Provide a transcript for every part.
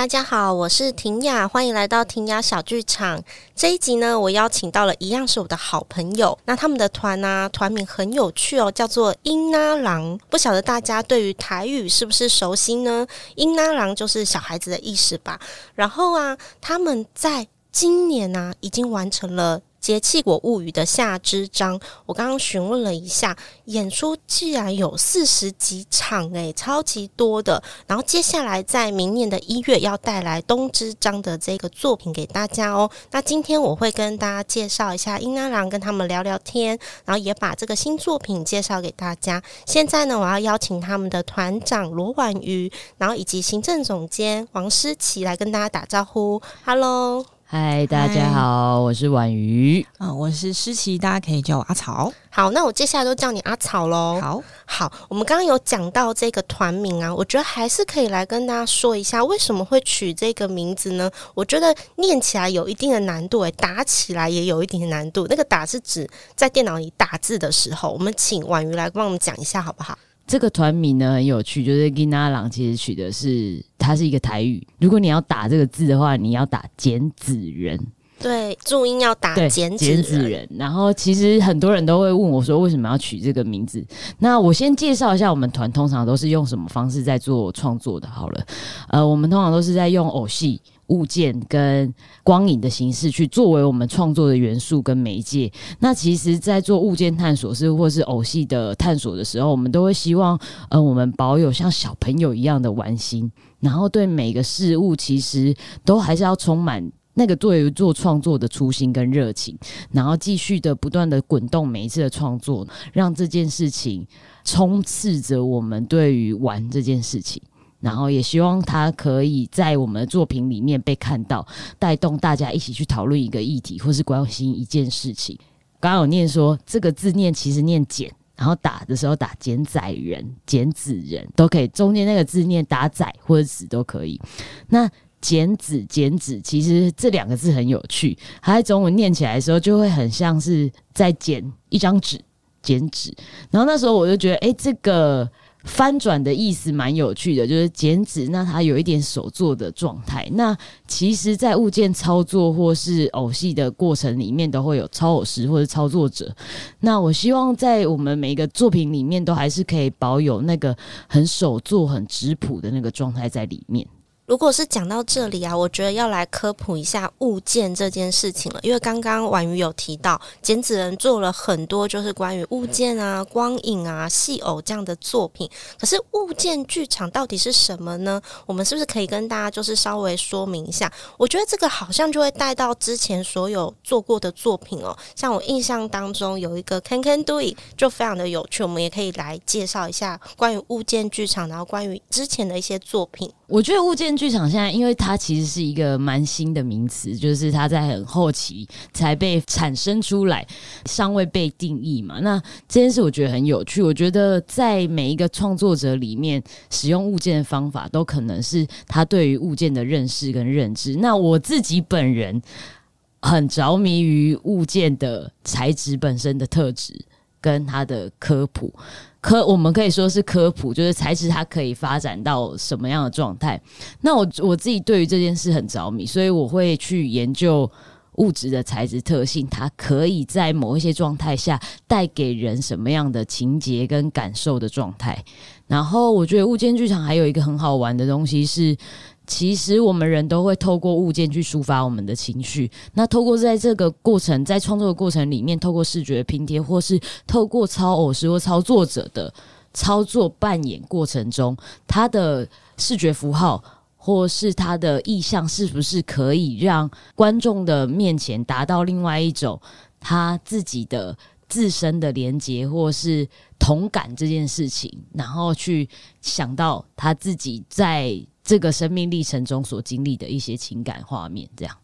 大家好，我是婷雅，欢迎来到婷雅小剧场。这一集呢，我邀请到了一样是我的好朋友，那他们的团呢、团名很有趣哦，叫做英拉郎。不晓得大家对于台语是不是熟悉呢？英拉郎就是小孩子的意思吧。然后啊，他们在今年呢、已经完成了。《节气国物语》的下之章，我刚刚询问了一下，演出竟然有四十几场，诶，超级多的。然后接下来在明年的一月要带来冬之章的这个作品给大家哦。那今天我会跟大家介绍一下囡仔人，跟他们聊聊天，然后也把这个新作品介绍给大家。现在呢，我要邀请他们的团长罗婉瑜，然后以及行政总监王诗琪来跟大家打招呼。Hello。嗨，大家好，Hi, 我是婉瑜，嗯，我是诗琪，大家可以叫我阿草。好，那我接下来都叫你阿草喽。好，好，我们刚刚有讲到这个团名啊，我觉得还是可以来跟大家说一下，为什么会取这个名字呢？我觉得念起来有一定的难度，诶，打起来也有一定的难度。那个打是指在电脑里打字的时候，我们请婉瑜来帮我们讲一下，好不好？这个团名呢很有趣，就是 Ginarang，其实取的是它是一个台语。如果你要打这个字的话，你要打剪纸人，对，注音要打剪纸人，人。然后其实很多人都会问我说，为什么要取这个名字？那我先介绍一下，我们团通常都是用什么方式在做创作的？好了，呃，我们通常都是在用偶戏。物件跟光影的形式去作为我们创作的元素跟媒介。那其实，在做物件探索是或是偶戏的探索的时候，我们都会希望，呃，我们保有像小朋友一样的玩心，然后对每个事物其实都还是要充满那个对于做创作的初心跟热情，然后继续的不断的滚动每一次的创作，让这件事情充斥着我们对于玩这件事情。然后也希望他可以在我们的作品里面被看到，带动大家一起去讨论一个议题，或是关心一件事情。刚刚有念说这个字念其实念剪，然后打的时候打剪仔人、剪纸人都可以，中间那个字念打仔或者纸都可以。那剪纸、剪纸其实这两个字很有趣，它在中文念起来的时候就会很像是在剪一张纸、剪纸。然后那时候我就觉得，哎，这个。翻转的意思蛮有趣的，就是剪纸，那它有一点手作的状态。那其实，在物件操作或是偶戏的过程里面，都会有操偶师或者操作者。那我希望在我们每一个作品里面，都还是可以保有那个很手作、很质朴的那个状态在里面。如果是讲到这里啊，我觉得要来科普一下物件这件事情了。因为刚刚婉瑜有提到，剪纸人做了很多就是关于物件啊、光影啊、戏偶这样的作品。可是物件剧场到底是什么呢？我们是不是可以跟大家就是稍微说明一下？我觉得这个好像就会带到之前所有做过的作品哦。像我印象当中有一个 Can Can Do It 就非常的有趣，我们也可以来介绍一下关于物件剧场，然后关于之前的一些作品。我觉得物件剧场现在，因为它其实是一个蛮新的名词，就是它在很后期才被产生出来，尚未被定义嘛。那这件事我觉得很有趣。我觉得在每一个创作者里面，使用物件的方法，都可能是他对于物件的认识跟认知。那我自己本人很着迷于物件的材质本身的特质跟它的科普。科，我们可以说是科普，就是材质它可以发展到什么样的状态。那我我自己对于这件事很着迷，所以我会去研究物质的材质特性，它可以在某一些状态下带给人什么样的情节跟感受的状态。然后我觉得物间剧场还有一个很好玩的东西是。其实我们人都会透过物件去抒发我们的情绪。那透过在这个过程，在创作的过程里面，透过视觉拼贴，或是透过操偶师或操作者的操作扮演过程中，他的视觉符号或是他的意象，是不是可以让观众的面前达到另外一种他自己的自身的连接，或是同感这件事情，然后去想到他自己在。这个生命历程中所经历的一些情感画面，这样。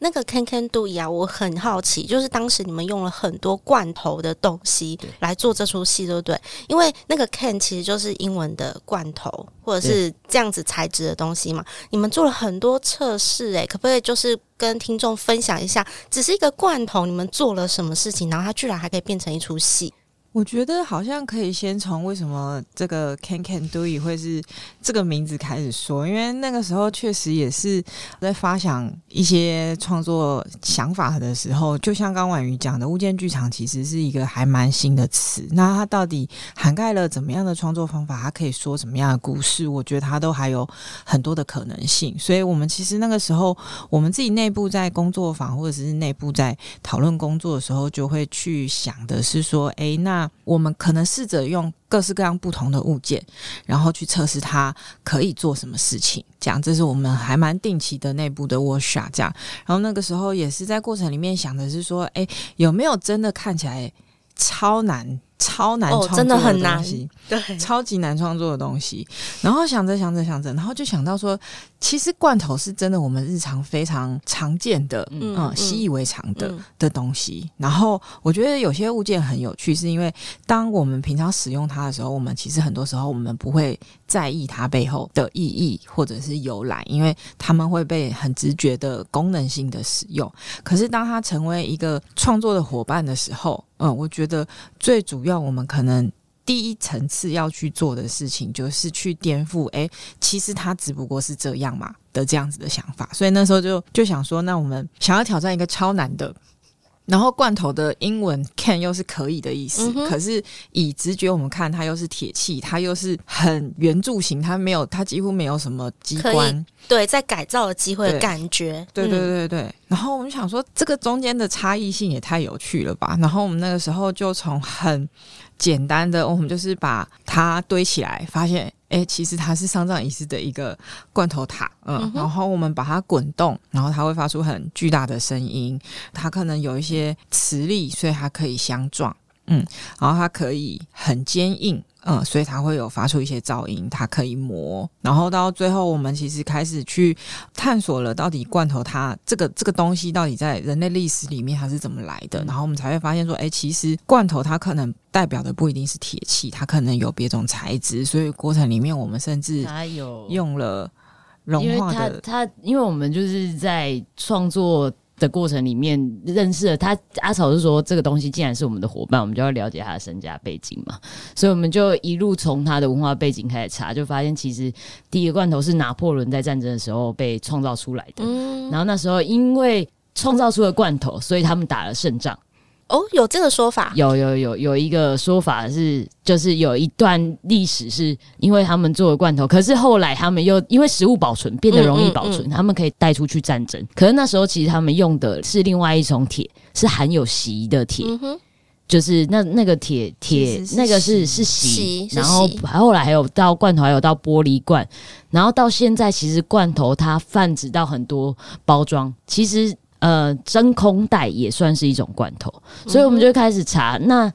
那个 Can Can Do 啊，我很好奇，就是当时你们用了很多罐头的东西来做这出戏，对不对？因为那个 Can 其实就是英文的罐头，或者是这样子材质的东西嘛。你们做了很多测试，诶，可不可以就是跟听众分享一下，只是一个罐头，你们做了什么事情，然后它居然还可以变成一出戏？我觉得好像可以先从为什么这个 Can Can Do It 会是这个名字开始说，因为那个时候确实也是在发想一些创作想法的时候，就像刚婉瑜讲的，物件剧场其实是一个还蛮新的词。那它到底涵盖了怎么样的创作方法？它可以说什么样的故事？我觉得它都还有很多的可能性。所以我们其实那个时候，我们自己内部在工作坊或者是内部在讨论工作的时候，就会去想的是说，哎，那。那我们可能试着用各式各样不同的物件，然后去测试它可以做什么事情。这样，这是我们还蛮定期的内部的 workshop。这样，然后那个时候也是在过程里面想的是说，哎，有没有真的看起来超难？超难创作的东西，哦，真的很难，对，超级难创作的东西。然后想着想着想着，然后就想到说，其实罐头是真的我们日常非常常见的，嗯，嗯习以为常的、嗯、的东西。然后我觉得有些物件很有趣，是因为当我们平常使用它的时候，我们其实很多时候我们不会在意它背后的意义或者是由来，因为他们会被很直觉的功能性的使用。可是当它成为一个创作的伙伴的时候，嗯，我觉得最主要，我们可能第一层次要去做的事情，就是去颠覆，哎，其实它只不过是这样嘛的这样子的想法。所以那时候就就想说，那我们想要挑战一个超难的。然后罐头的英文 can 又是可以的意思，嗯、可是以直觉我们看它又是铁器，它又是很圆柱形，它没有，它几乎没有什么机关，对，在改造的机会的感觉，对对对对对。嗯、然后我们想说，这个中间的差异性也太有趣了吧？然后我们那个时候就从很简单的，我们就是把它堆起来，发现。哎，其实它是丧葬仪式的一个罐头塔，嗯，嗯然后我们把它滚动，然后它会发出很巨大的声音，它可能有一些磁力，所以它可以相撞，嗯，然后它可以很坚硬。嗯，所以它会有发出一些噪音，它可以磨，然后到最后，我们其实开始去探索了，到底罐头它这个这个东西到底在人类历史里面它是怎么来的，然后我们才会发现说，哎，其实罐头它可能代表的不一定是铁器，它可能有别种材质，所以过程里面我们甚至用了融化的，它它，因为我们就是在创作。的过程里面认识了他，阿草是说这个东西既然是我们的伙伴，我们就要了解他的身家背景嘛，所以我们就一路从他的文化背景开始查，就发现其实第一个罐头是拿破仑在战争的时候被创造出来的，嗯，然后那时候因为创造出了罐头，所以他们打了胜仗。哦，有这个说法？有有有有一个说法是，就是有一段历史是因为他们做了罐头，可是后来他们又因为食物保存变得容易保存，嗯嗯嗯、他们可以带出去战争。可是那时候其实他们用的是另外一种铁，是含有锡的铁，嗯、就是那那个铁铁那个是是锡，然后后来还有到罐头，还有到玻璃罐，然后到现在其实罐头它泛指到很多包装，其实。呃，真空袋也算是一种罐头，所以我们就开始查，那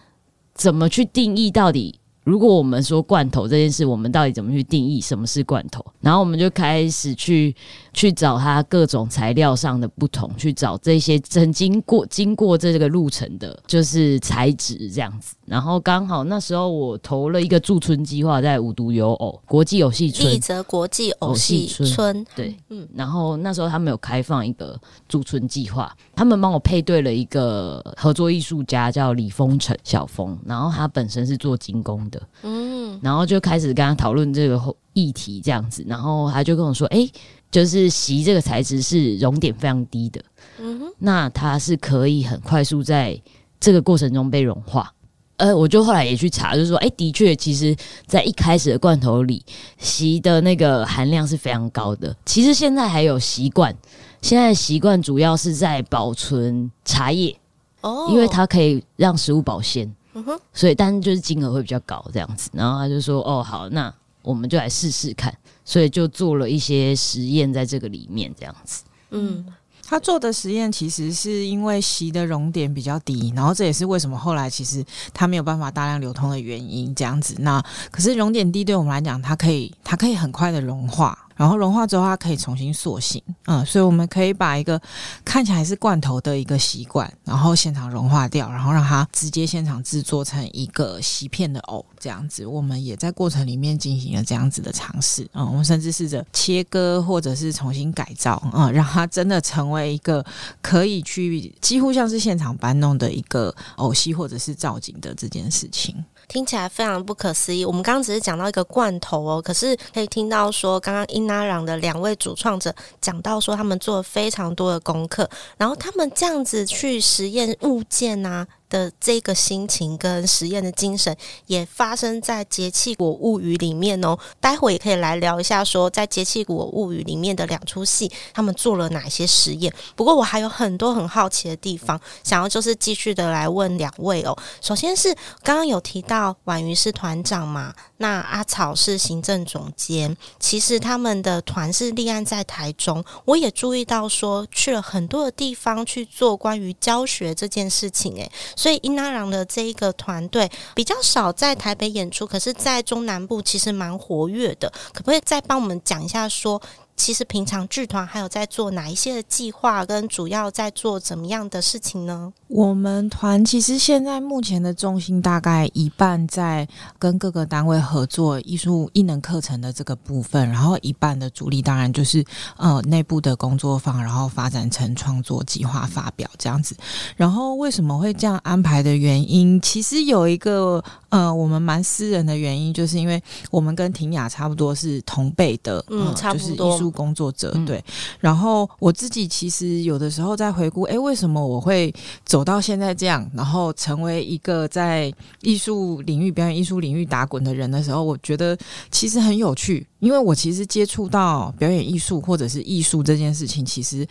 怎么去定义到底？如果我们说罐头这件事，我们到底怎么去定义什么是罐头？然后我们就开始去去找它各种材料上的不同，去找这些曾经过经过这个路程的，就是材质这样子。然后刚好那时候我投了一个驻村计划，在五毒有偶国际偶戏村，立泽国际偶戏村，村对，嗯。然后那时候他们有开放一个驻村计划，他们帮我配对了一个合作艺术家叫李丰成小丰，然后他本身是做精工的，嗯。然后就开始跟他讨论这个议题这样子，然后他就跟我说：“哎，就是席这个材质是熔点非常低的，嗯哼，那它是可以很快速在这个过程中被融化。”呃，我就后来也去查，就是说，哎，的确，其实，在一开始的罐头里，锡的那个含量是非常高的。其实现在还有习惯，现在习惯主要是在保存茶叶哦，因为它可以让食物保鲜，嗯哼，所以但是就是金额会比较高这样子。然后他就说，哦，好，那我们就来试试看，所以就做了一些实验在这个里面这样子，嗯。他做的实验其实是因为席的熔点比较低，然后这也是为什么后来其实它没有办法大量流通的原因。这样子，那可是熔点低对我们来讲，它可以它可以很快的融化。然后融化之后它可以重新塑形，嗯，所以我们可以把一个看起来是罐头的一个习惯，然后现场融化掉，然后让它直接现场制作成一个锡片的藕，这样子，我们也在过程里面进行了这样子的尝试，嗯，我们甚至试着切割或者是重新改造，嗯，让它真的成为一个可以去几乎像是现场搬弄的一个藕锡或者是造景的这件事情。听起来非常不可思议。我们刚刚只是讲到一个罐头哦，可是可以听到说，刚刚英拉朗的两位主创者讲到说，他们做了非常多的功课，然后他们这样子去实验物件啊。的这个心情跟实验的精神也发生在《节气国物语》里面哦。待会也可以来聊一下，说在《节气国物语》里面的两出戏，他们做了哪些实验。不过我还有很多很好奇的地方，想要就是继续的来问两位哦。首先是刚刚有提到婉瑜是团长嘛，那阿草是行政总监。其实他们的团是立案在台中，我也注意到说去了很多的地方去做关于教学这件事情，诶。所以英拉朗的这一个团队比较少在台北演出，可是在中南部其实蛮活跃的。可不可以再帮我们讲一下说，其实平常剧团还有在做哪一些的计划，跟主要在做怎么样的事情呢？我们团其实现在目前的重心大概一半在跟各个单位合作艺术艺能课程的这个部分，然后一半的主力当然就是呃内部的工作坊，然后发展成创作计划发表这样子。然后为什么会这样安排的原因，其实有一个呃我们蛮私人的原因，就是因为我们跟婷雅差不多是同辈的，嗯，呃、差不多。就是艺术工作者对，然后我自己其实有的时候在回顾，哎，为什么我会走到现在这样，然后成为一个在艺术领域、表演艺术领域打滚的人的时候，我觉得其实很有趣，因为我其实接触到表演艺术或者是艺术这件事情，其实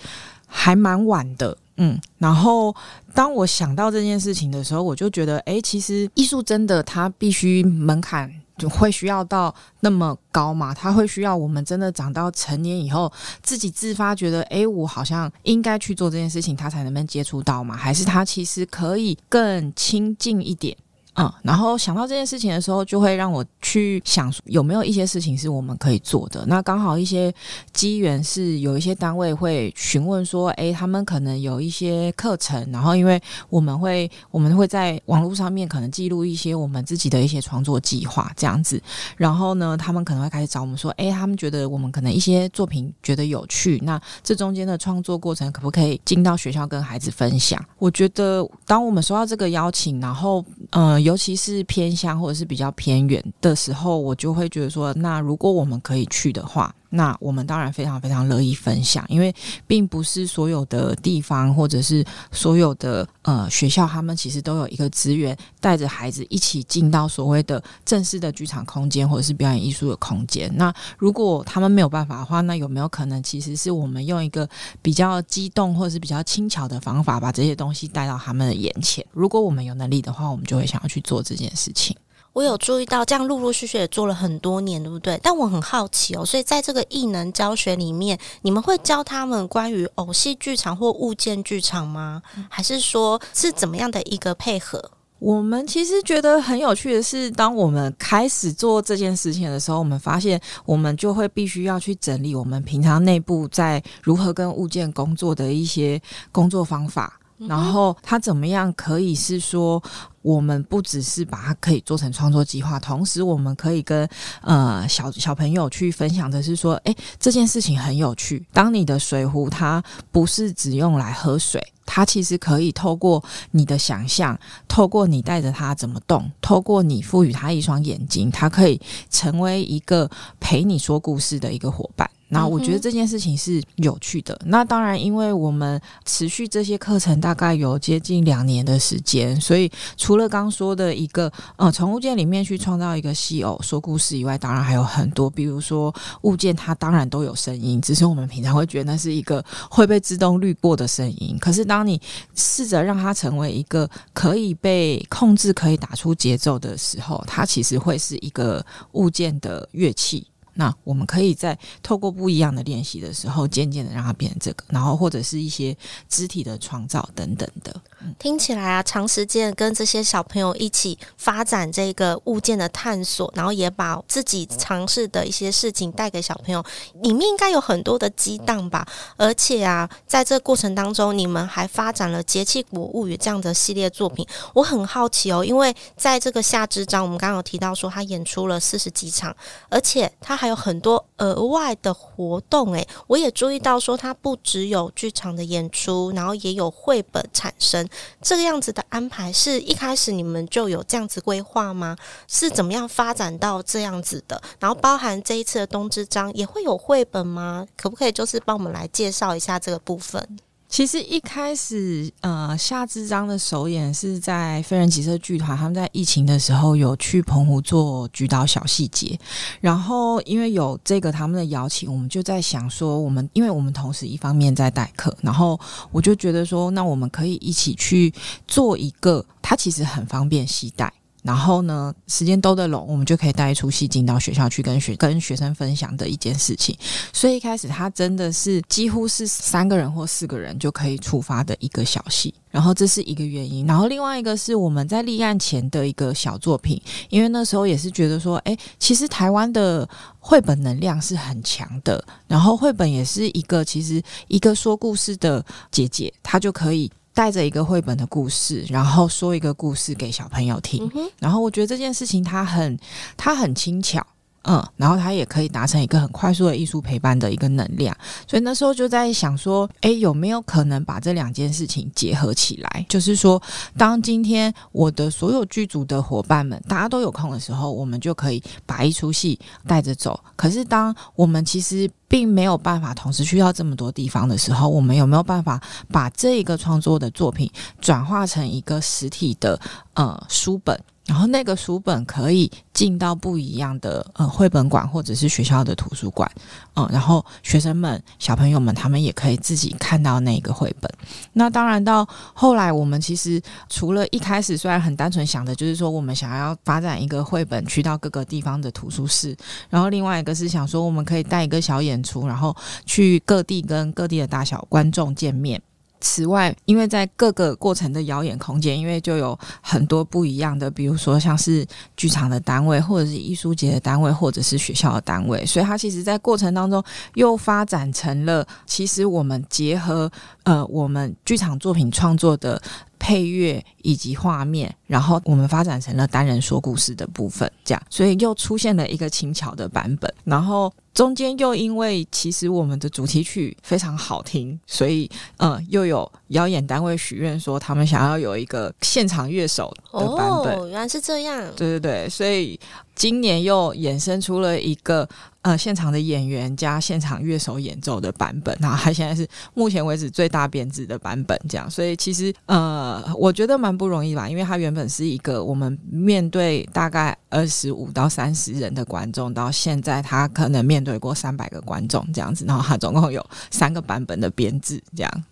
还蛮晚的，嗯，然后当我想到这件事情的时候，我就觉得，哎，其实艺术真的它必须门槛。就会需要到那么高嘛？他会需要我们真的长到成年以后，自己自发觉得，哎，我好像应该去做这件事情，他才能不能接触到嘛？还是他其实可以更亲近一点？嗯，然后想到这件事情的时候，就会让我去想有没有一些事情是我们可以做的。那刚好一些机缘是有一些单位会询问说，哎，他们可能有一些课程，然后因为我们会我们会在网络上面可能记录一些我们自己的一些创作计划这样子。然后呢，他们可能会开始找我们说，哎，他们觉得我们可能一些作品觉得有趣，那这中间的创作过程可不可以进到学校跟孩子分享？我觉得当我们收到这个邀请，然后呃。尤其是偏乡或者是比较偏远的时候，我就会觉得说，那如果我们可以去的话。那我们当然非常非常乐意分享，因为并不是所有的地方或者是所有的呃学校，他们其实都有一个资源，带着孩子一起进到所谓的正式的剧场空间或者是表演艺术的空间。那如果他们没有办法的话，那有没有可能其实是我们用一个比较激动或者是比较轻巧的方法，把这些东西带到他们的眼前？如果我们有能力的话，我们就会想要去做这件事情。我有注意到，这样陆陆续续也做了很多年，对不对？但我很好奇哦，所以在这个艺能教学里面，你们会教他们关于偶戏剧场或物件剧场吗？还是说是怎么样的一个配合？我们其实觉得很有趣的是，当我们开始做这件事情的时候，我们发现我们就会必须要去整理我们平常内部在如何跟物件工作的一些工作方法，然后它怎么样可以是说。我们不只是把它可以做成创作计划，同时我们可以跟呃小小朋友去分享的是说，哎，这件事情很有趣。当你的水壶它不是只用来喝水，它其实可以透过你的想象，透过你带着它怎么动，透过你赋予它一双眼睛，它可以成为一个陪你说故事的一个伙伴。那我觉得这件事情是有趣的。那当然，因为我们持续这些课程大概有接近两年的时间，所以除了刚说的一个呃从物件里面去创造一个戏偶说故事以外，当然还有很多，比如说物件它当然都有声音，只是我们平常会觉得那是一个会被自动滤过的声音。可是当你试着让它成为一个可以被控制、可以打出节奏的时候，它其实会是一个物件的乐器。那我们可以在透过不一样的练习的时候，渐渐的让它变成这个，然后或者是一些肢体的创造等等的。听起来啊，长时间跟这些小朋友一起发展这个物件的探索，然后也把自己尝试的一些事情带给小朋友，里面应该有很多的激荡吧。而且啊，在这过程当中，你们还发展了《节气国物语》这样的系列作品。我很好奇哦，因为在这个夏之章，我们刚刚有提到说他演出了四十几场，而且他还还有很多额外的活动。诶，我也注意到说，它不只有剧场的演出，然后也有绘本产生。这个样子的安排是一开始你们就有这样子规划吗？是怎么样发展到这样子的？然后包含这一次的冬之章也会有绘本吗？可不可以就是帮我们来介绍一下这个部分？其实一开始，呃，夏之章的首演是在飞人集社剧团，他们在疫情的时候有去澎湖做菊岛小戏节，然后因为有这个他们的邀请，我们就在想说，我们因为我们同时一方面在代课，然后我就觉得说，那我们可以一起去做一个，它其实很方便携带。然后呢，时间兜得拢，我们就可以带一出戏进到学校去跟学跟学生分享的一件事情。所以一开始他真的是几乎是三个人或四个人就可以出发的一个小戏。然后这是一个原因。然后另外一个是我们在立案前的一个小作品，因为那时候也是觉得说，哎，其实台湾的绘本能量是很强的。然后绘本也是一个其实一个说故事的姐姐，她就可以。带着一个绘本的故事，然后说一个故事给小朋友听。嗯、然后我觉得这件事情它很，它很轻巧。嗯，然后他也可以达成一个很快速的艺术陪伴的一个能量，所以那时候就在想说，诶，有没有可能把这两件事情结合起来？就是说，当今天我的所有剧组的伙伴们大家都有空的时候，我们就可以把一出戏带着走。可是，当我们其实并没有办法同时去到这么多地方的时候，我们有没有办法把这一个创作的作品转化成一个实体的呃书本？然后那个书本可以进到不一样的呃绘本馆或者是学校的图书馆，嗯，然后学生们、小朋友们他们也可以自己看到那个绘本。那当然到后来，我们其实除了一开始虽然很单纯想的就是说我们想要发展一个绘本去到各个地方的图书室，然后另外一个是想说我们可以带一个小演出，然后去各地跟各地的大小观众见面。此外，因为在各个过程的表演空间，因为就有很多不一样的，比如说像是剧场的单位，或者是艺术节的单位，或者是学校的单位，所以它其实，在过程当中又发展成了，其实我们结合呃我们剧场作品创作的配乐以及画面，然后我们发展成了单人说故事的部分，这样，所以又出现了一个轻巧的版本，然后。中间又因为其实我们的主题曲非常好听，所以嗯，又有表演单位许愿说他们想要有一个现场乐手的版本。哦，原来是这样。对对对，所以今年又衍生出了一个。呃，现场的演员加现场乐手演奏的版本，然后他现在是目前为止最大编制的版本，这样，所以其实呃，我觉得蛮不容易吧，因为他原本是一个我们面对大概二十五到三十人的观众，到现在他可能面对过三百个观众这样子，然后他总共有三个版本的编制，这样。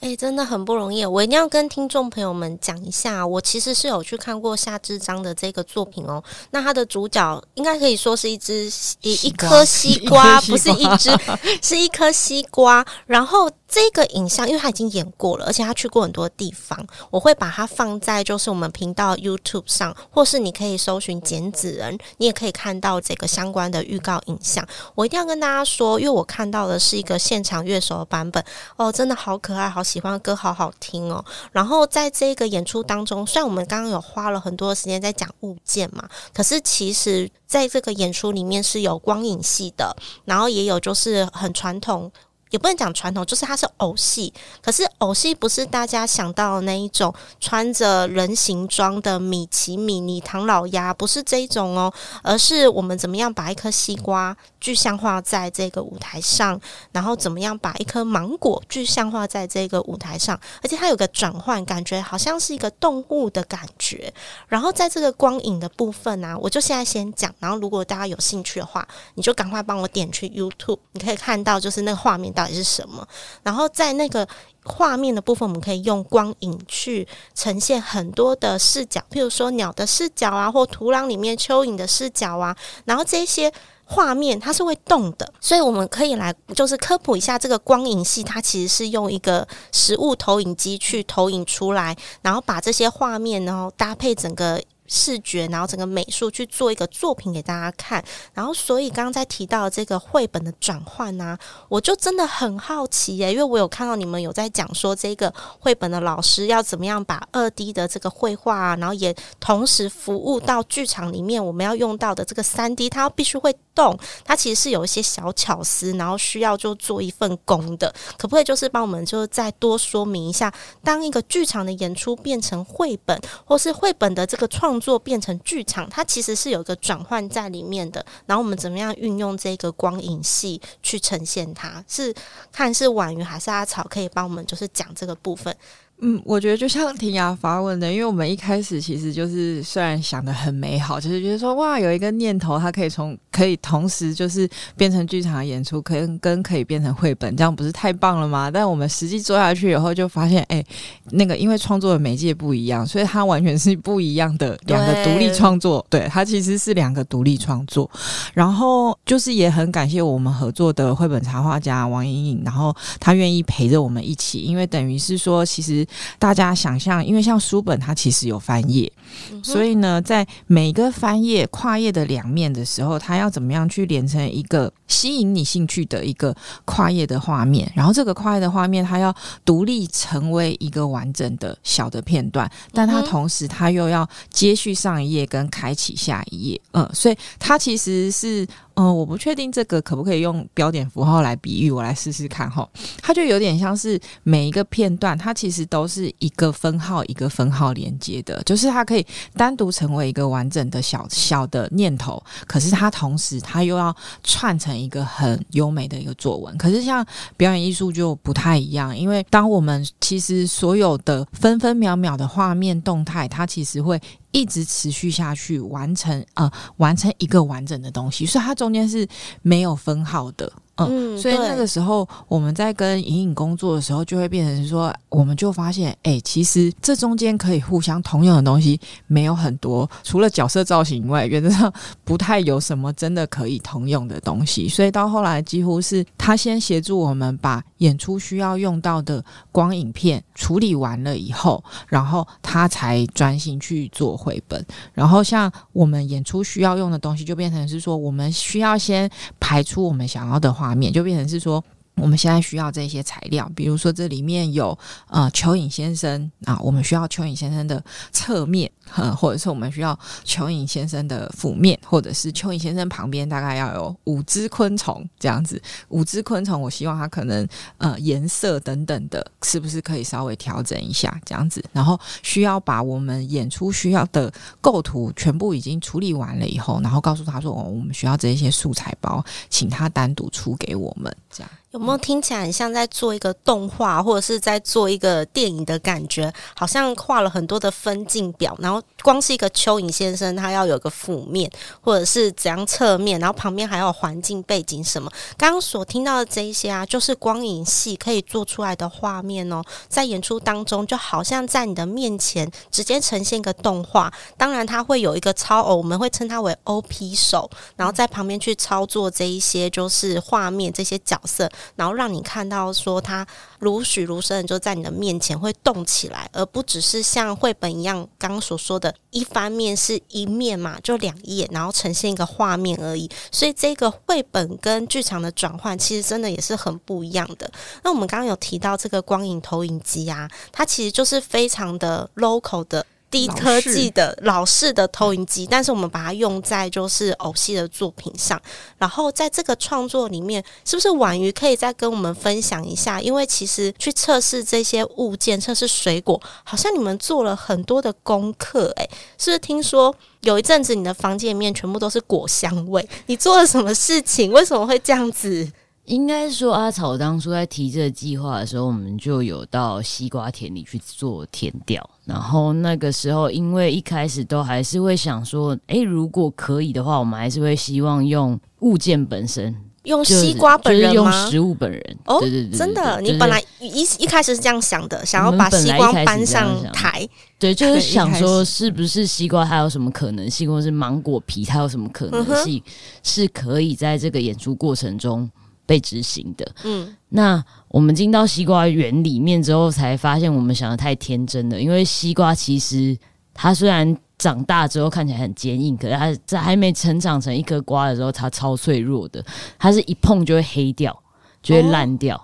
哎、欸，真的很不容易，我一定要跟听众朋友们讲一下，我其实是有去看过夏之章的这个作品哦，那他的主角应该可以说是一只一一颗。西瓜 不是一只，是一颗西瓜。然后这个影像，因为他已经演过了，而且他去过很多地方，我会把它放在就是我们频道 YouTube 上，或是你可以搜寻剪纸人，你也可以看到这个相关的预告影像。我一定要跟大家说，因为我看到的是一个现场乐手的版本，哦，真的好可爱，好喜欢，歌好好听哦。然后在这个演出当中，虽然我们刚刚有花了很多的时间在讲物件嘛，可是其实在这个演出里面是有光影戏的，然后也有就是很传统，也不能讲传统，就是它是偶戏。可是偶戏不是大家想到的那一种穿着人形装的米奇、米妮、唐老鸭，不是这一种哦，而是我们怎么样把一颗西瓜具象化在这个舞台上，然后怎么样把一颗芒果具象化在这个舞台上，而且它有个转换，感觉好像是一个动物的感觉。然后在这个光影的部分呢、啊，我就现在先讲，然后如果大家有兴趣的话，你就赶快帮我点去 YouTube，你可以看到就是那个画面到底是什么。然后在那个画面的部分，我们可以用光影去呈现很多的视角，譬如说鸟的视角啊，或土壤里面蚯蚓的视角啊。然后这些画面它是会动的，所以我们可以来就是科普一下这个光影戏，它其实是用一个实物投影机去投影出来，然后把这些画面然后搭配整个。视觉，然后整个美术去做一个作品给大家看，然后所以刚刚在提到这个绘本的转换呢，我就真的很好奇耶，因为我有看到你们有在讲说这个绘本的老师要怎么样把二 D 的这个绘画啊，然后也同时服务到剧场里面我们要用到的这个三 D，它必须会动，它其实是有一些小巧思，然后需要就做一份工的，可不可以就是帮我们就再多说明一下，当一个剧场的演出变成绘本，或是绘本的这个创做变成剧场，它其实是有一个转换在里面的。然后我们怎么样运用这个光影戏去呈现它？是看是婉瑜还是阿草可以帮我们就是讲这个部分？嗯，我觉得就像庭雅发问的，因为我们一开始其实就是虽然想得很美好，就是觉得说哇，有一个念头，它可以从可以同时就是变成剧场演出，可以跟可以变成绘本，这样不是太棒了吗？但我们实际做下去以后，就发现，哎，那个因为创作的媒介不一样，所以它完全是不一样的两个独立创作。对，对，它其实是两个独立创作。然后就是也很感谢我们合作的绘本插画家王莹莹，然后她愿意陪着我们一起，因为等于是说，其实。大家想象，因为像书本，它其实有翻页，嗯、所以呢，在每个翻页跨页的两面的时候，它要怎么样去连成一个吸引你兴趣的一个跨页的画面？然后这个跨页的画面，它要独立成为一个完整的小的片段，但它同时它又要接续上一页跟开启下一页。嗯，所以它其实是。嗯、我不确定这个可不可以用标点符号来比喻，我来试试看哈。它就有点像是每一个片段，它其实都是一个分号一个分号连接的，就是它可以单独成为一个完整的小小的念头，可是它同时它又要串成一个很优美的一个作文。可是像表演艺术就不太一样，因为当我们其实所有的分分秒秒的画面动态，它其实会。一直持续下去，完成呃，完成一个完整的东西，所以它中间是没有分号的。嗯，所以那个时候我们在跟隐隐工作的时候，就会变成说，我们就发现，哎、欸，其实这中间可以互相通用的东西没有很多，除了角色造型以外，原则上不太有什么真的可以通用的东西。所以到后来，几乎是他先协助我们把演出需要用到的光影片处理完了以后，然后他才专心去做绘本。然后像我们演出需要用的东西，就变成是说，我们需要先排出我们想要的面就变成是说，我们现在需要这些材料，比如说这里面有呃蚯蚓先生啊，我们需要蚯蚓先生的侧面，呃，或者是我们需要蚯蚓先生的腹面，或者是蚯蚓先生旁边大概要有五只昆虫这样子。五只昆虫，我希望它可能呃颜色等等的，是不是可以稍微调整一下这样子？然后需要把我们演出需要的构图全部已经处理完了以后，然后告诉他说，哦，我们需要这些素材包，请他单独出给我们这样。有没有听起来很像在做一个动画，或者是在做一个电影的感觉？好像画了很多的分镜表，然后光是一个蚯蚓先生，他要有个俯面，或者是怎样侧面，然后旁边还有环境背景什么。刚刚所听到的这一些啊，就是光影戏可以做出来的画面哦，在演出当中，就好像在你的面前直接呈现一个动画。当然，它会有一个超偶，我们会称它为 OP 手，然后在旁边去操作这一些就是画面这些角色。然后让你看到说它如许如生就在你的面前会动起来，而不只是像绘本一样刚刚所说的一方面是一面嘛，就两页，然后呈现一个画面而已。所以这个绘本跟剧场的转换其实真的也是很不一样的。那我们刚刚有提到这个光影投影机啊，它其实就是非常的 local 的。低科技的老式的投影机，但是我们把它用在就是偶戏的作品上。然后在这个创作里面，是不是婉瑜可以再跟我们分享一下？因为其实去测试这些物件，测试水果，好像你们做了很多的功课。诶，是不是听说有一阵子你的房间里面全部都是果香味？你做了什么事情？为什么会这样子？应该说，阿草当初在提这个计划的时候，我们就有到西瓜田里去做田调。然后那个时候，因为一开始都还是会想说，诶，如果可以的话，我们还是会希望用物件本身。用西瓜本人吗？用食物本人哦，对对对，真的，你本来一一开始是这样想的，想要把西瓜搬上台，对，就是想说是不是西瓜它有什么可能性，或是芒果皮它有什么可能性，是可以在这个演出过程中被执行的。嗯，那我们进到西瓜园里面之后，才发现我们想的太天真了，因为西瓜其实它虽然。长大之后看起来很坚硬，可是它在还没成长成一颗瓜的时候，它超脆弱的。它是一碰就会黑掉，就会烂掉。哦、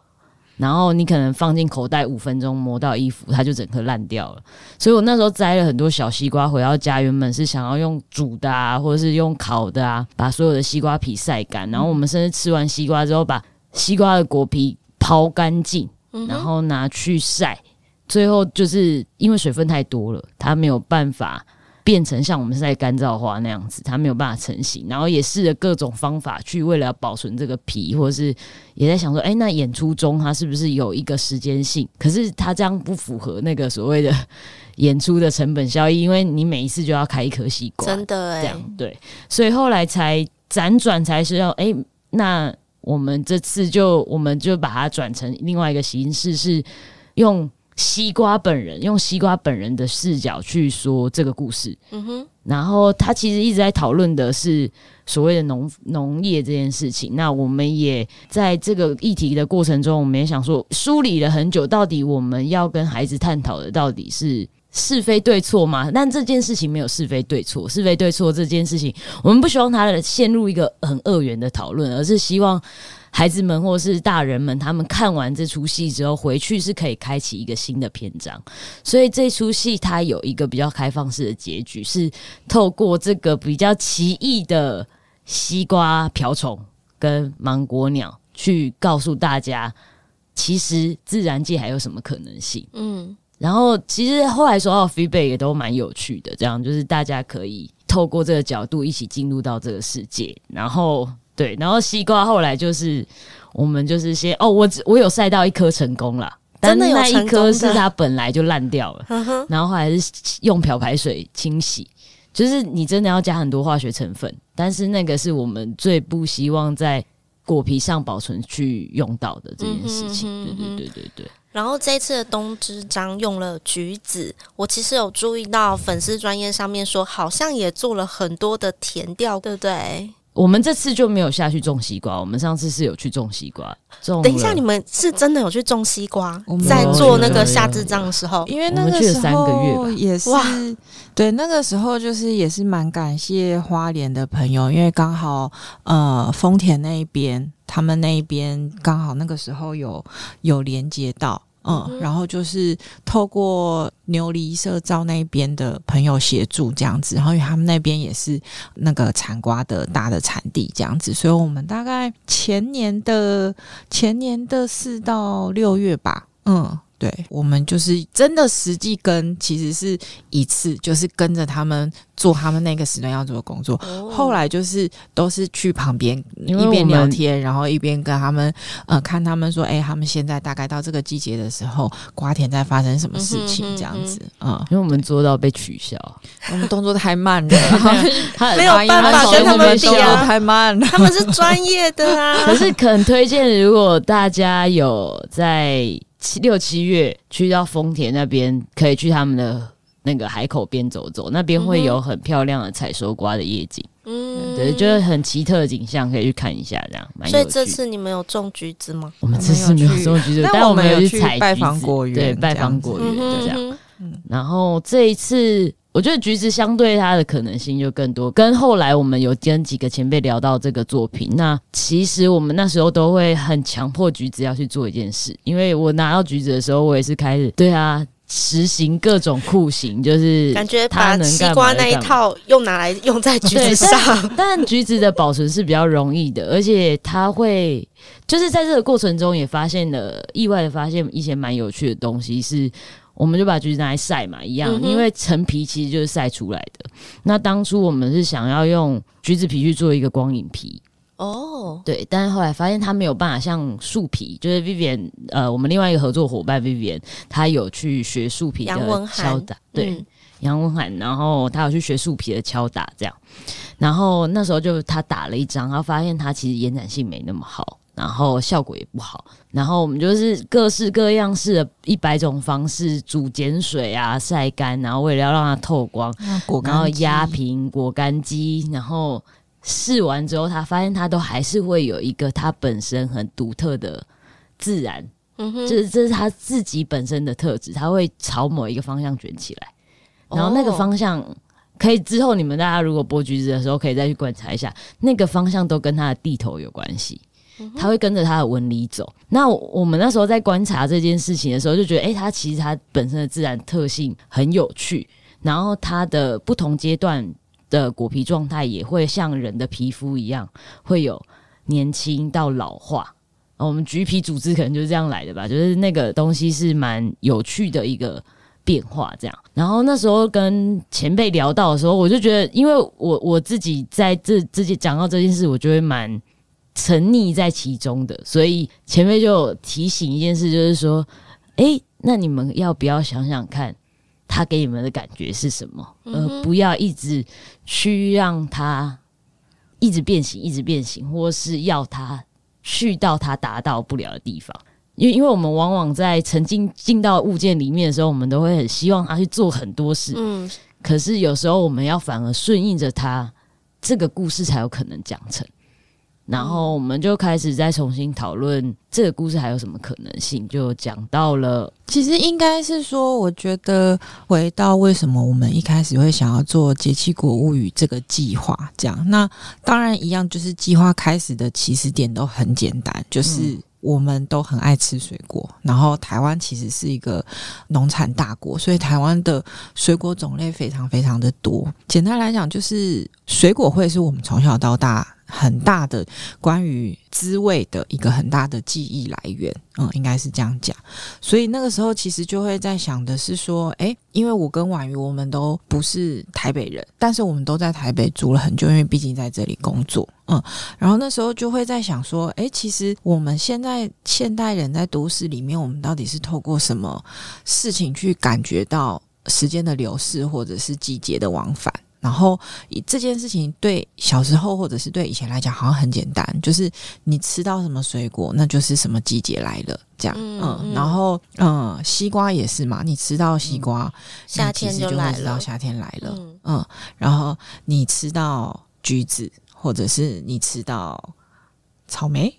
然后你可能放进口袋五分钟，摸到衣服，它就整颗烂掉了。所以我那时候摘了很多小西瓜回到家，原本是想要用煮的啊，或者是用烤的啊，把所有的西瓜皮晒干。然后我们甚至吃完西瓜之后，把西瓜的果皮抛干净，然后拿去晒。最后就是因为水分太多了，它没有办法。变成像我们是在干燥花那样子，它没有办法成型。然后也试了各种方法去为了要保存这个皮，或者是也在想说，哎、欸，那演出中它是不是有一个时间性？可是它这样不符合那个所谓的 演出的成本效益，因为你每一次就要开一颗西瓜，真的哎，这样对。所以后来才辗转才是要，哎、欸，那我们这次就我们就把它转成另外一个形式，是用。西瓜本人用西瓜本人的视角去说这个故事，嗯哼，然后他其实一直在讨论的是所谓的农农业这件事情。那我们也在这个议题的过程中，我们也想说梳理了很久，到底我们要跟孩子探讨的到底是是非对错吗？但这件事情没有是非对错，是非对错这件事情，我们不希望他陷入一个很恶缘的讨论，而是希望。孩子们或是大人们，他们看完这出戏之后回去是可以开启一个新的篇章。所以这出戏它有一个比较开放式的结局，是透过这个比较奇异的西瓜瓢虫跟芒果鸟去告诉大家，其实自然界还有什么可能性。嗯，然后其实后来说到 feedback 也都蛮有趣的，这样就是大家可以透过这个角度一起进入到这个世界，然后。对，然后西瓜后来就是我们就是先哦，我我有晒到一颗成功了，但那一颗是它本来就烂掉了，然后后来是用漂白水清洗，就是你真的要加很多化学成分，但是那个是我们最不希望在果皮上保存去用到的这件事情，对对对对对。然后这一次的冬之章用了橘子，我其实有注意到粉丝专业上面说，好像也做了很多的甜调，对不对？我们这次就没有下去种西瓜，我们上次是有去种西瓜。种等一下，你们是真的有去种西瓜，在做那个夏至章的时候，因为那个时候也是对，那个时候就是也是蛮感谢花莲的朋友，因为刚好呃丰田那一边，他们那一边刚好那个时候有有连接到。嗯，然后就是透过牛犁社造那边的朋友协助这样子，然后因为他们那边也是那个产瓜的大的产地这样子，所以我们大概前年的前年的四到六月吧，嗯。对，我们就是真的实际跟，其实是一次，就是跟着他们做他们那个时段要做的工作。哦、后来就是都是去旁边一边聊天，然后一边跟他们呃看他们说，哎，他们现在大概到这个季节的时候，瓜田在发生什么事情这样子啊？因为我们做到被取消，我们动作太慢了，没有办法 跟他们比啊，太慢了。他们是专业的啊。可是肯推荐，如果大家有在。七六七月去到丰田那边，可以去他们的那个海口边走走，那边会有很漂亮的采收瓜的夜景，嗯，对，就是很奇特的景象，可以去看一下，这样。蛮有趣。所以这次你们有种橘子吗？我们这次没有种橘子，但我们有去采拜访果园，对，拜访果园这样。然后这一次。我觉得橘子相对它的可能性就更多。跟后来我们有跟几个前辈聊到这个作品，那其实我们那时候都会很强迫橘子要去做一件事，因为我拿到橘子的时候，我也是开始对啊实行各种酷刑，就是感觉把西瓜那一套又拿来用在橘子上。但，但橘子的保存是比较容易的，而且它会就是在这个过程中也发现了意外的发现一些蛮有趣的东西是。我们就把橘子拿来晒嘛，一样，嗯、因为陈皮其实就是晒出来的。那当初我们是想要用橘子皮去做一个光影皮，哦，对，但是后来发现它没有办法像树皮，就是 Vivian，呃，我们另外一个合作伙伴 Vivian，他有去学树皮的敲打，对，杨文涵，然后他有去学树皮的敲打这样，然后那时候就他打了一张，他发现他其实延展性没那么好，然后效果也不好，然后我们就是各式各样式的一百种方式煮碱水啊晒干，然后为了要让它透光，然后压平果干机，然后试完之后，他发现他都还是会有一个它本身很独特的自然，嗯哼，就是这是他自己本身的特质，他会朝某一个方向卷起来。然后那个方向可以之后你们大家如果剥橘子的时候可以再去观察一下，那个方向都跟它的地头有关系，它会跟着它的纹理走。那我们那时候在观察这件事情的时候，就觉得，诶，它其实它本身的自然特性很有趣，然后它的不同阶段的果皮状态也会像人的皮肤一样，会有年轻到老化。我们橘皮组织可能就是这样来的吧，就是那个东西是蛮有趣的一个。变化这样，然后那时候跟前辈聊到的时候，我就觉得，因为我我自己在这自己讲到这件事，我就会蛮沉溺在其中的，所以前辈就提醒一件事，就是说，诶，那你们要不要想想看，他给你们的感觉是什么，呃不要一直去让他一直变形，一直变形，或是要他去到他达到不了的地方。因为，因为我们往往在沉浸进到物件里面的时候，我们都会很希望他去做很多事。嗯，可是有时候我们要反而顺应着他，这个故事才有可能讲成。然后我们就开始再重新讨论这个故事还有什么可能性，就讲到了。其实应该是说，我觉得回到为什么我们一开始会想要做《节气果物语》这个计划，这样，那当然一样，就是计划开始的起始点都很简单，就是。嗯我们都很爱吃水果，然后台湾其实是一个农产大国，所以台湾的水果种类非常非常的多。简单来讲，就是水果会是我们从小到大。很大的关于滋味的一个很大的记忆来源，嗯，应该是这样讲。所以那个时候其实就会在想的是说，诶，因为我跟婉瑜我们都不是台北人，但是我们都在台北住了很久，因为毕竟在这里工作，嗯。然后那时候就会在想说，诶，其实我们现在现代人在都市里面，我们到底是透过什么事情去感觉到时间的流逝，或者是季节的往返？然后，这件事情对小时候或者是对以前来讲，好像很简单，就是你吃到什么水果，那就是什么季节来了，这样。嗯，嗯，然后，嗯，西瓜也是嘛，你吃到西瓜，嗯、夏天就会知道夏天来了。嗯，嗯，然后你吃到橘子，或者是你吃到草莓。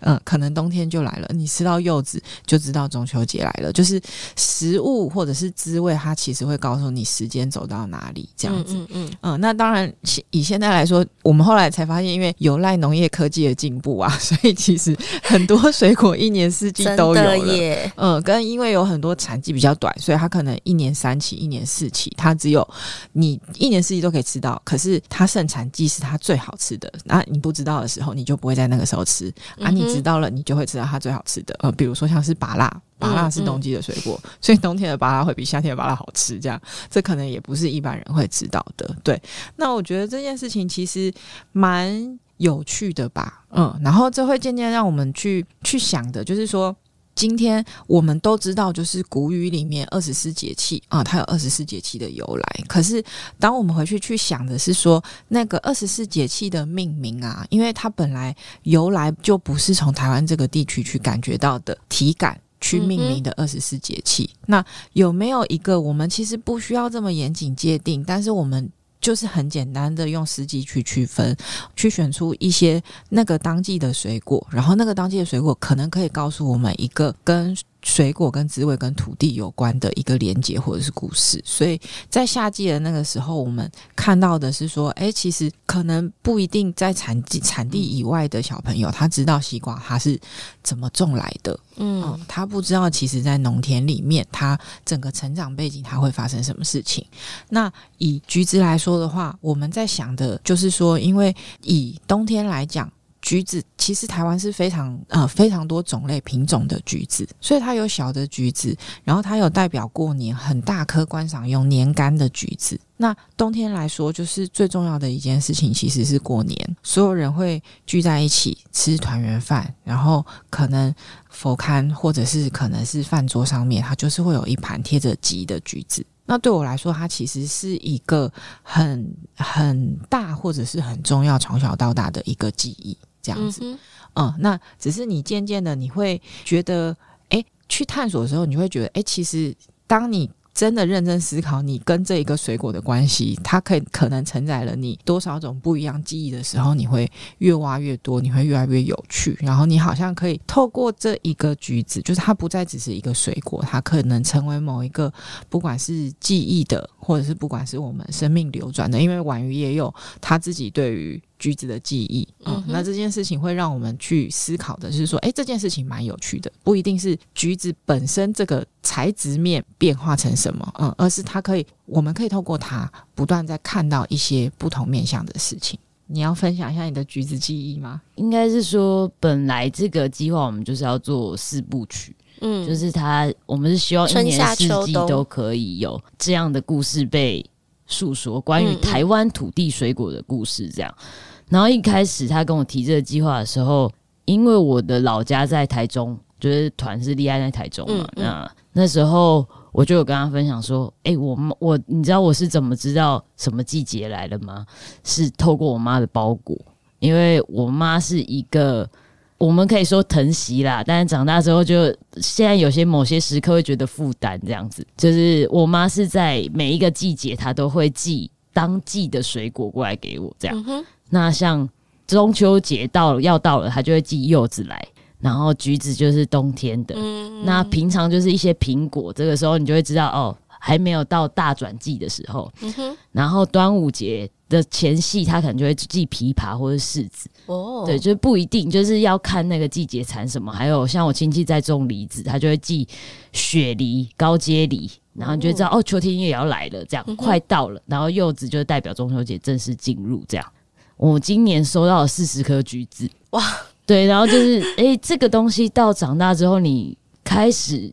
嗯，可能冬天就来了。你吃到柚子就知道中秋节来了。就是食物或者是滋味，它其实会告诉你时间走到哪里这样子。嗯嗯，嗯，那当然，以现在来说，我们后来才发现，因为有赖农业科技的进步啊，所以其实很多水果一年四季都有了。耶嗯，跟因为有很多产季比较短，所以它可能一年三期、一年四期，它只有你一年四季都可以吃到。可是它盛产季是它最好吃的，那你不知道的时候，你就不会在那个时候吃。啊，你知道了，你就会知道它最好吃的。呃，比如说像是芭辣，芭辣是冬季的水果，嗯嗯、所以冬天的芭辣会比夏天的芭辣好吃。这样，这可能也不是一般人会知道的。对，那我觉得这件事情其实蛮有趣的吧。嗯，然后这会渐渐让我们去去想的，就是说。今天我们都知道，就是古语里面二十四节气啊，它有二十四节气的由来。可是，当我们回去去想的是说，那个二十四节气的命名啊，因为它本来由来就不是从台湾这个地区去感觉到的体感去命名的二十四节气。嗯、那有没有一个我们其实不需要这么严谨界定，但是我们就是很简单的用四季去区分，去选出一些那个当季的水果，然后那个当季的水果可能可以告诉我们一个跟。水果跟滋味跟土地有关的一个连接或者是故事，所以在夏季的那个时候，我们看到的是说，哎，其实可能不一定在产地产地以外的小朋友，他知道西瓜它是怎么种来的，嗯，嗯，他不知道其实在农田里面，他整个成长背景它会发生什么事情。那以橘子来说的话，我们在想的就是说，因为以冬天来讲。橘子其实台湾是非常呃非常多种类品种的橘子，所以它有小的橘子，然后它有代表过年很大颗观赏用年柑的橘子。那冬天来说，就是最重要的一件事情其实是过年，所有人会聚在一起吃团圆饭，然后可能佛龛或者是可能是饭桌上面，它就是会有一盘贴着吉的橘子。那对我来说，它其实是一个很很大或者是很重要，从小到大的一个记忆，这样子。嗯，嗯，那只是你渐渐的，你会觉得，哎，去探索的时候，你会觉得，哎，其实当你。真的认真思考，你跟这一个水果的关系，它可以可能承载了你多少种不一样记忆的时候，你会越挖越多，你会越来越有趣。然后你好像可以透过这一个橘子，就是它不再只是一个水果，它可能成为某一个不管是记忆的，或者是不管是我们生命流转的。因为婉瑜也有他自己对于。橘子的记忆，嗯，嗯，那这件事情会让我们去思考的是说，哎，这件事情蛮有趣的，不一定是橘子本身这个材质面变化成什么，嗯，而是它可以，我们可以透过它不断在看到一些不同面向的事情。你要分享一下你的橘子记忆吗？应该是说，本来这个计划我们就是要做四部曲，嗯，就是它，我们是希望一年四季都可以有这样的故事被诉说，关于台湾土地水果的故事，这样。然后一开始他跟我提这个计划的时候，因为我的老家在台中，就是团是立案在台中嘛。那那时候我就有跟他分享说：“哎、欸，我妈，我你知道我是怎么知道什么季节来了吗？是透过我妈的包裹，因为我妈是一个我们可以说疼惜啦，但是长大之后就现在有些某些时刻会觉得负担这样子。就是我妈是在每一个季节，她都会寄当季的水果过来给我，这样。嗯”那像中秋节到了要到了，她就会寄柚子来，然后橘子就是冬天的。嗯、那平常就是一些苹果，这个时候你就会知道哦，还没有到大转季的时候。嗯、然后端午节的前戏，他可能就会寄枇杷或者柿子。哦，对，就不一定，就是要看那个季节产什么。还有像我亲戚在种梨子，他就会寄雪梨、高阶梨，然后你就知道哦，哦，秋天也要来了，这样、嗯、快到了。然后柚子就代表中秋节正式进入，这样。我今年收到了四十颗橘子，哇！对，然后就是，哎、欸，这个东西到长大之后，你开始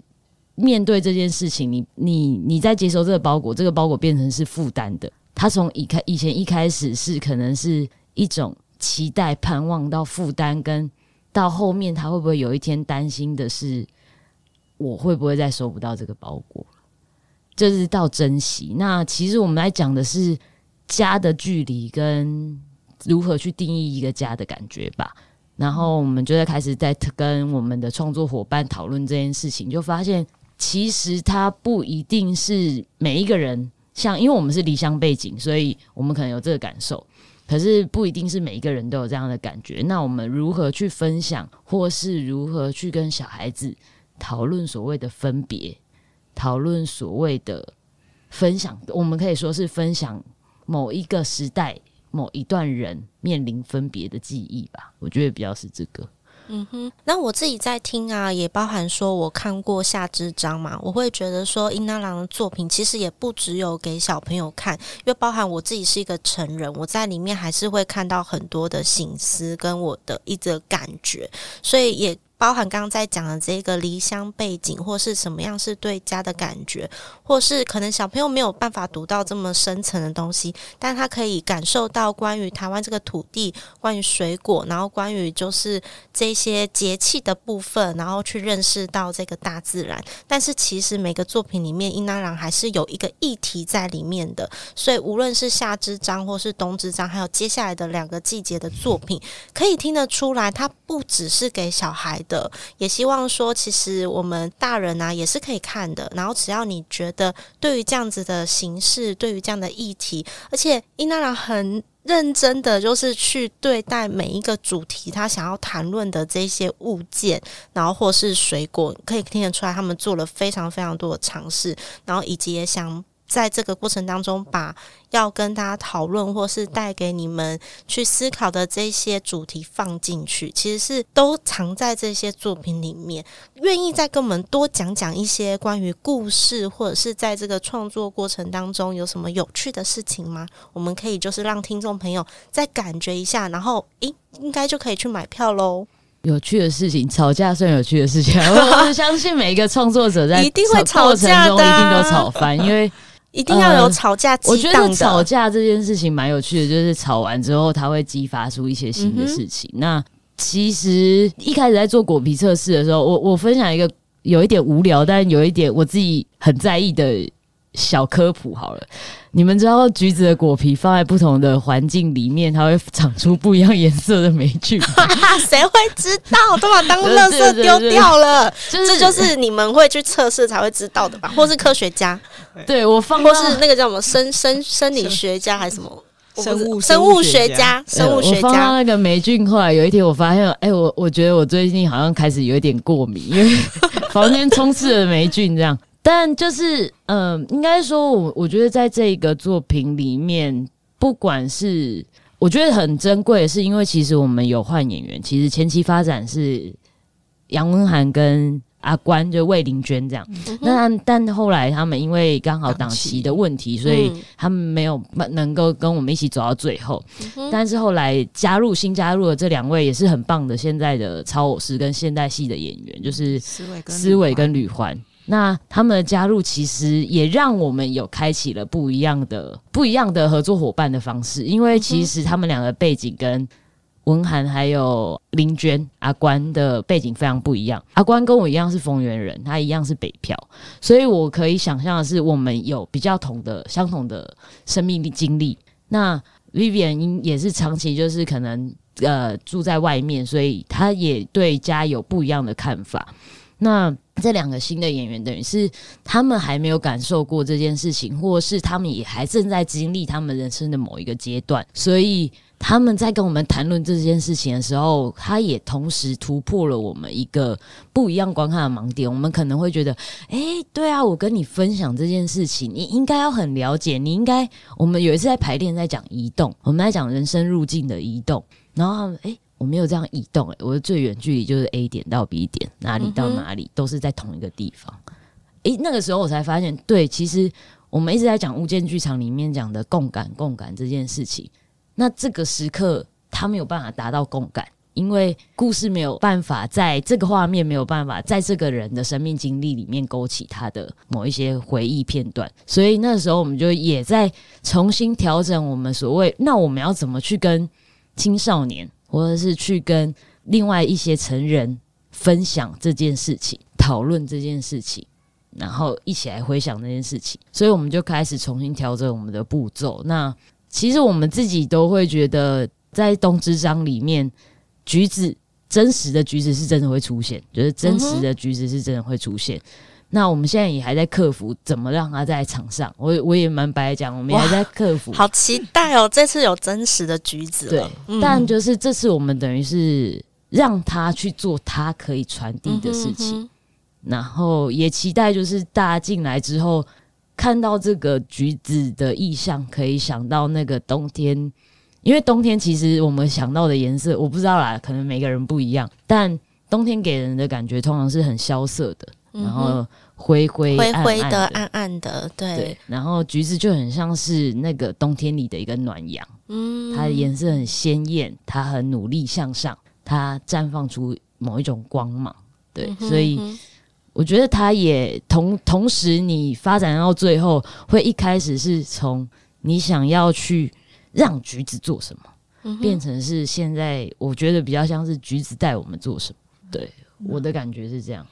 面对这件事情，你你你在接收这个包裹，这个包裹变成是负担的。他从以开以前一开始是可能是一种期待、盼望到负担，跟到后面他会不会有一天担心的是，我会不会再收不到这个包裹？就是到珍惜。那其实我们来讲的是家的距离跟。如何去定义一个家的感觉吧？然后我们就在开始在跟我们的创作伙伴讨论这件事情，就发现其实它不一定是每一个人像，因为我们是离乡背景，所以我们可能有这个感受，可是不一定是每一个人都有这样的感觉。那我们如何去分享，或是如何去跟小孩子讨论所谓的分别，讨论所谓的分享？我们可以说是分享某一个时代。某一段人面临分别的记忆吧，我觉得比较是这个。嗯哼，那我自己在听啊，也包含说我看过夏之章嘛，我会觉得说英拉郎的作品其实也不只有给小朋友看，因为包含我自己是一个成人，我在里面还是会看到很多的醒思跟我的一个感觉，所以也。包含刚刚在讲的这个离乡背景，或是什么样是对家的感觉，或是可能小朋友没有办法读到这么深层的东西，但他可以感受到关于台湾这个土地、关于水果，然后关于就是这些节气的部分，然后去认识到这个大自然。但是其实每个作品里面，英拉郎还是有一个议题在里面的，所以无论是夏之章或是冬之章，还有接下来的两个季节的作品，可以听得出来，它不只是给小孩的，也希望说，其实我们大人啊也是可以看的。然后，只要你觉得对于这样子的形式，对于这样的议题，而且英拉郎很认真的，就是去对待每一个主题，他想要谈论的这些物件，然后或是水果，可以听得出来，他们做了非常非常多的尝试，然后以及也想。在这个过程当中，把要跟大家讨论或是带给你们去思考的这些主题放进去，其实是都藏在这些作品里面。愿意再跟我们多讲讲一些关于故事，或者是在这个创作过程当中有什么有趣的事情吗？我们可以就是让听众朋友再感觉一下，然后诶，应该就可以去买票喽。有趣的事情，吵架算有趣的事情。我相信每一个创作者在一定会吵架的，一定都吵翻，因为。一定要有吵架。我觉得吵架这件事情蛮有趣的，就是吵完之后，它会激发出一些新的事情。嗯、那其实一开始在做果皮测试的时候，我我分享一个有一点无聊，但有一点我自己很在意的小科普好了，你们知道橘子的果皮放在不同的环境里面，它会长出不一样颜色的霉菌？谁会知道？都把当垃圾丢掉了。这就是你们会去测试才会知道的吧？或是科学家？对，我放，或是那个叫什么生生生理学家还是什么？生物生物学家，生物学家。我放到那个霉菌，后来有一天我发现，哎、欸，我我觉得我最近好像开始有一点过敏，因为房间充斥了霉菌，这样。但就是，嗯、呃，应该说，我我觉得在这个作品里面，不管是我觉得很珍贵，是因为其实我们有换演员，其实前期发展是杨文涵跟。阿关就魏玲娟这样，嗯、那但后来他们因为刚好档期的问题，所以他们没有能够跟我们一起走到最后。嗯、但是后来加入新加入的这两位也是很棒的，现在的超偶师跟现代戏的演员，就是思伟跟吕环。那他们的加入其实也让我们有开启了不一样的不一样的合作伙伴的方式，因为其实他们两个背景跟。文涵还有林娟、阿关的背景非常不一样。阿关跟我一样是丰原人，他一样是北漂，所以我可以想象的是，我们有比较同的、相同的生命力经历。那 Vivian 也是长期就是可能呃住在外面，所以他也对家有不一样的看法。那这两个新的演员，等于是他们还没有感受过这件事情，或是他们也还正在经历他们人生的某一个阶段，所以。他们在跟我们谈论这件事情的时候，他也同时突破了我们一个不一样观看的盲点。我们可能会觉得，哎，对啊，我跟你分享这件事情，你应该要很了解。你应该，我们有一次在排练，在讲移动，我们在讲人生路径的移动。然后他们，哎，我没有这样移动，哎，我的最远距离就是 A 点到 B 点，哪里到哪里都是在同一个地方。哎，那个时候我才发现，对，其实我们一直在讲物件剧场里面讲的共感、共感这件事情。那这个时刻，他没有办法达到共感，因为故事没有办法在这个画面没有办法在这个人的生命经历里面勾起他的某一些回忆片段，所以那时候我们就也在重新调整我们所谓，那我们要怎么去跟青少年，或者是去跟另外一些成人分享这件事情，讨论这件事情，然后一起来回想那件事情，所以我们就开始重新调整我们的步骤。那其实我们自己都会觉得，在东之章里面，橘子真实的橘子是真的会出现，就是真实的橘子是真的会出现。嗯、那我们现在也还在克服怎么让他在场上。我我也蛮白讲，我们也还在克服。好期待哦！这次有真实的橘子了，对。嗯、但就是这次我们等于是让他去做他可以传递的事情，嗯、哼哼然后也期待就是大家进来之后。看到这个橘子的意象，可以想到那个冬天，因为冬天其实我们想到的颜色，我不知道啦，可能每个人不一样。但冬天给人的感觉通常是很萧瑟的，嗯、然后灰灰灰灰的、暗暗的，对，对。然后橘子就很像是那个冬天里的一个暖阳，嗯，它的颜色很鲜艳，它很努力向上，它绽放出某一种光芒，对，嗯、所以。我觉得它也同同时，你发展到最后，会一开始是从你想要去让橘子做什么，嗯、变成是现在，我觉得比较像是橘子带我们做什么。对，我的感觉是这样。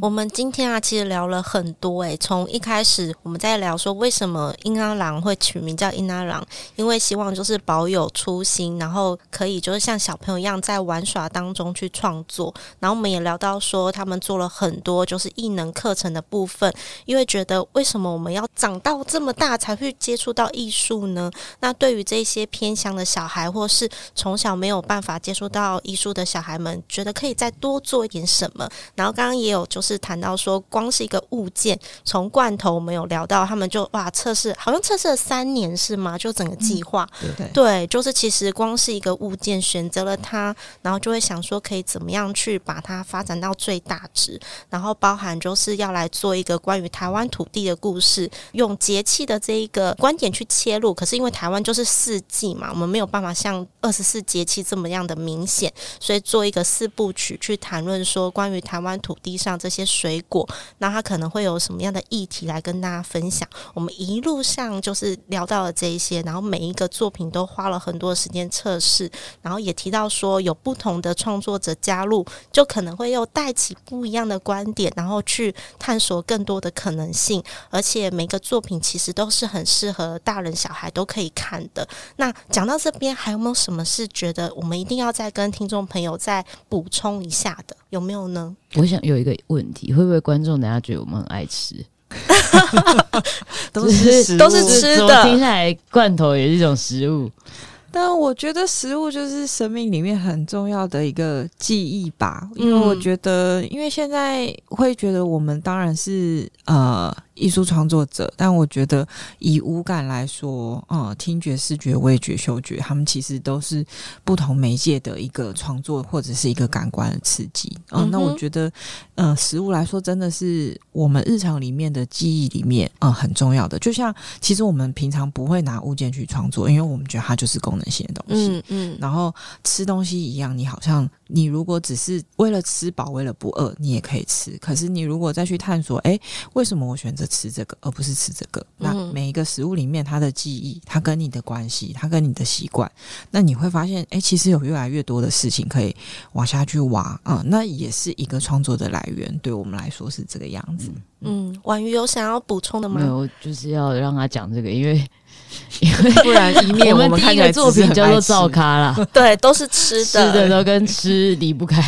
我们今天啊，其实聊了很多诶、从一开始我们在聊说为什么英阿郎会取名叫英阿郎，因为希望就是保有初心，然后可以就是像小朋友一样在玩耍当中去创作。然后我们也聊到说，他们做了很多就是艺能课程的部分，因为觉得为什么我们要长到这么大才会接触到艺术呢？那对于这些偏乡的小孩，或是从小没有办法接触到艺术的小孩们，觉得可以再多做一点什么。然后刚刚也有。就谈到说，光是一个物件，从罐头我们有聊到，他们就哇测试，好像测试了三年是吗？就整个计划，嗯、对，对，就是其实光是一个物件，选择了它，然后就会想说可以怎么样去把它发展到最大值，然后包含就是要来做一个关于台湾土地的故事，用节气的这一个观点去切入。可是因为台湾就是四季嘛，我们没有办法像二十四节气这么样的明显，所以做一个四部曲去谈论说关于台湾土地上。这些水果，那他可能会有什么样的议题来跟大家分享。我们一路上就是聊到了这一些，然后每一个作品都花了很多时间测试，然后也提到说有不同的创作者加入，就可能会又带起不一样的观点，然后去探索更多的可能性。而且每个作品其实都是很适合大人小孩都可以看的。那讲到这边，还有没有什么是觉得我们一定要再跟听众朋友再补充一下的？有没有呢？我想有一个问题，会不会观众大家觉得我们很爱吃？都是都是吃的，听下来罐头也是一种食物。但我觉得食物就是生命里面很重要的一个记忆吧，因为我觉得，因为现在会觉得我们当然是呃。艺术创作者，但我觉得以五感来说，嗯，听觉、视觉、味觉、嗅觉，他们其实都是不同媒介的一个创作或者是一个感官的刺激。嗯，那我觉得，呃，食物来说，真的是我们日常里面的记忆里面，嗯，很重要的。就像其实我们平常不会拿物件去创作，因为我们觉得它就是功能性的东西。嗯嗯。然后吃东西一样，你好像你如果只是为了吃饱，为了不饿，你也可以吃。可是你如果再去探索，哎，为什么我选择？吃这个，而不是吃这个。那每一个食物里面，它的记忆，它跟你的关系，它跟你的习惯，那你会发现，哎，其实有越来越多的事情可以往下去挖啊、嗯。那也是一个创作的来源，对我们来说是这个样子。嗯，婉瑜有想要补充的吗？没有，就是要让他讲这个，因为。因 为不然一面我们第一个作品叫做灶咖啦，对，都是吃的，吃的都跟吃离不开。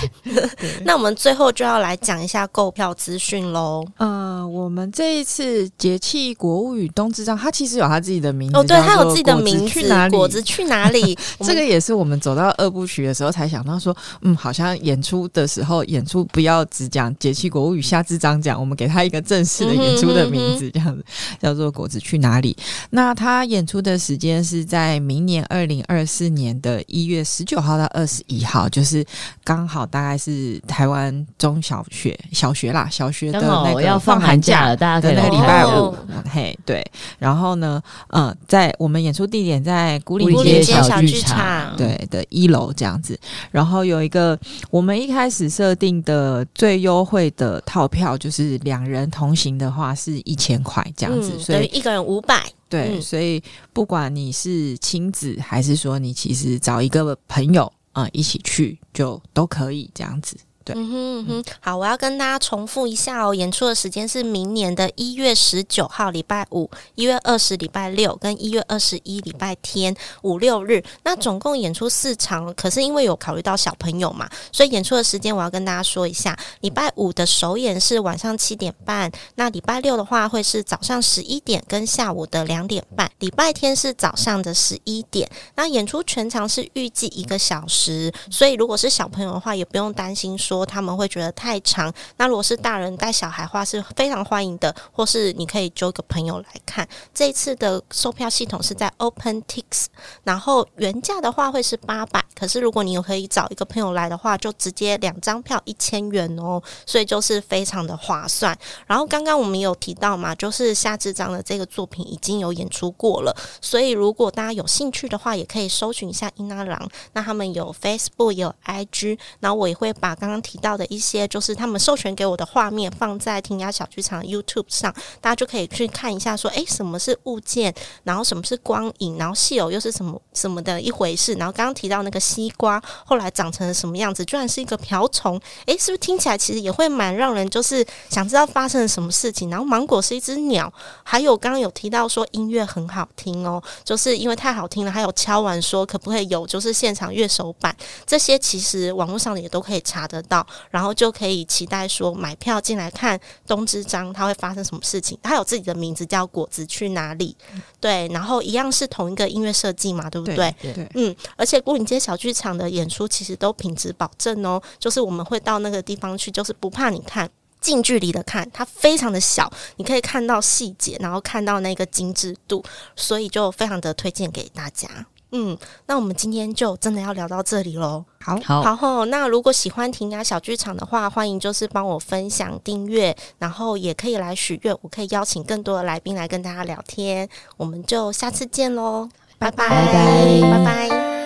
那我们最后就要来讲一下购票资讯喽。呃，我们这一次节气国物语冬之章，它其实有它自己的名字哦，对，它有自己的名字，去哪里？果子去哪里？这个也是我们走到二部曲的时候才想到说，嗯，好像演出的时候演出不要只讲节气国物语夏之章讲，我们给他一个正式的演出的名字，这样子叫做果子去哪里？那他演。演出的时间是在明年二零二四年的一月十九号到二十一号，就是刚好大概是台湾中小学小学啦，小学的那个要放寒假了，大家可以来礼拜五，嘿，对。然后呢，呃，在我们演出地点在古里街小剧场，场对的一楼这样子。然后有一个我们一开始设定的最优惠的套票，就是两人同行的话是一千块这样子，嗯、所以一个人五百。对，所以不管你是亲子，还是说你其实找一个朋友啊、呃、一起去，就都可以这样子。对嗯哼嗯哼，好，我要跟大家重复一下哦。演出的时间是明年的一月十九号礼拜五、一月二十礼拜六跟一月二十一礼拜天五六日。那总共演出四场，可是因为有考虑到小朋友嘛，所以演出的时间我要跟大家说一下。礼拜五的首演是晚上七点半，那礼拜六的话会是早上十一点跟下午的两点半，礼拜天是早上的十一点。那演出全长是预计一个小时，所以如果是小朋友的话，也不用担心说。说他们会觉得太长，那如果是大人带小孩话是非常欢迎的，或是你可以揪个朋友来看。这一次的售票系统是在 OpenTix，然后原价的话会是八百，可是如果你有可以找一个朋友来的话，就直接两张票一千元哦，所以就是非常的划算。然后刚刚我们有提到嘛，就是夏之章的这个作品已经有演出过了，所以如果大家有兴趣的话，也可以搜寻一下英拉郎，那他们有 Facebook 也有 IG，然后我也会把刚刚。提到的一些就是他们授权给我的画面，放在听雅小剧场 YouTube 上，大家就可以去看一下说，诶，什么是物件，然后什么是光影，然后戏偶又是什么什么的一回事。然后刚刚提到那个西瓜，后来长成了什么样子，居然是一个瓢虫，诶，是不是听起来其实也会蛮让人就是想知道发生了什么事情？然后芒果是一只鸟，还有刚刚有提到说音乐很好听哦，就是因为太好听了，还有敲完说可不可以有就是现场乐手版，这些其实网络上也都可以查得到。然后就可以期待说买票进来看东之章，它会发生什么事情？它有自己的名字叫果子去哪里？对，然后一样是同一个音乐设计嘛，对不对？对，对嗯，而且牯岭街小剧场的演出其实都品质保证哦，就是我们会到那个地方去，就是不怕你看近距离的看，它非常的小，你可以看到细节，然后看到那个精致度，所以就非常的推荐给大家。嗯，那我们今天就真的要聊到这里喽。好，好，然后那如果喜欢婷雅小剧场的话，欢迎就是帮我分享、订阅，然后也可以来许愿，我可以邀请更多的来宾来跟大家聊天。我们就下次见喽，拜拜，拜拜，拜拜。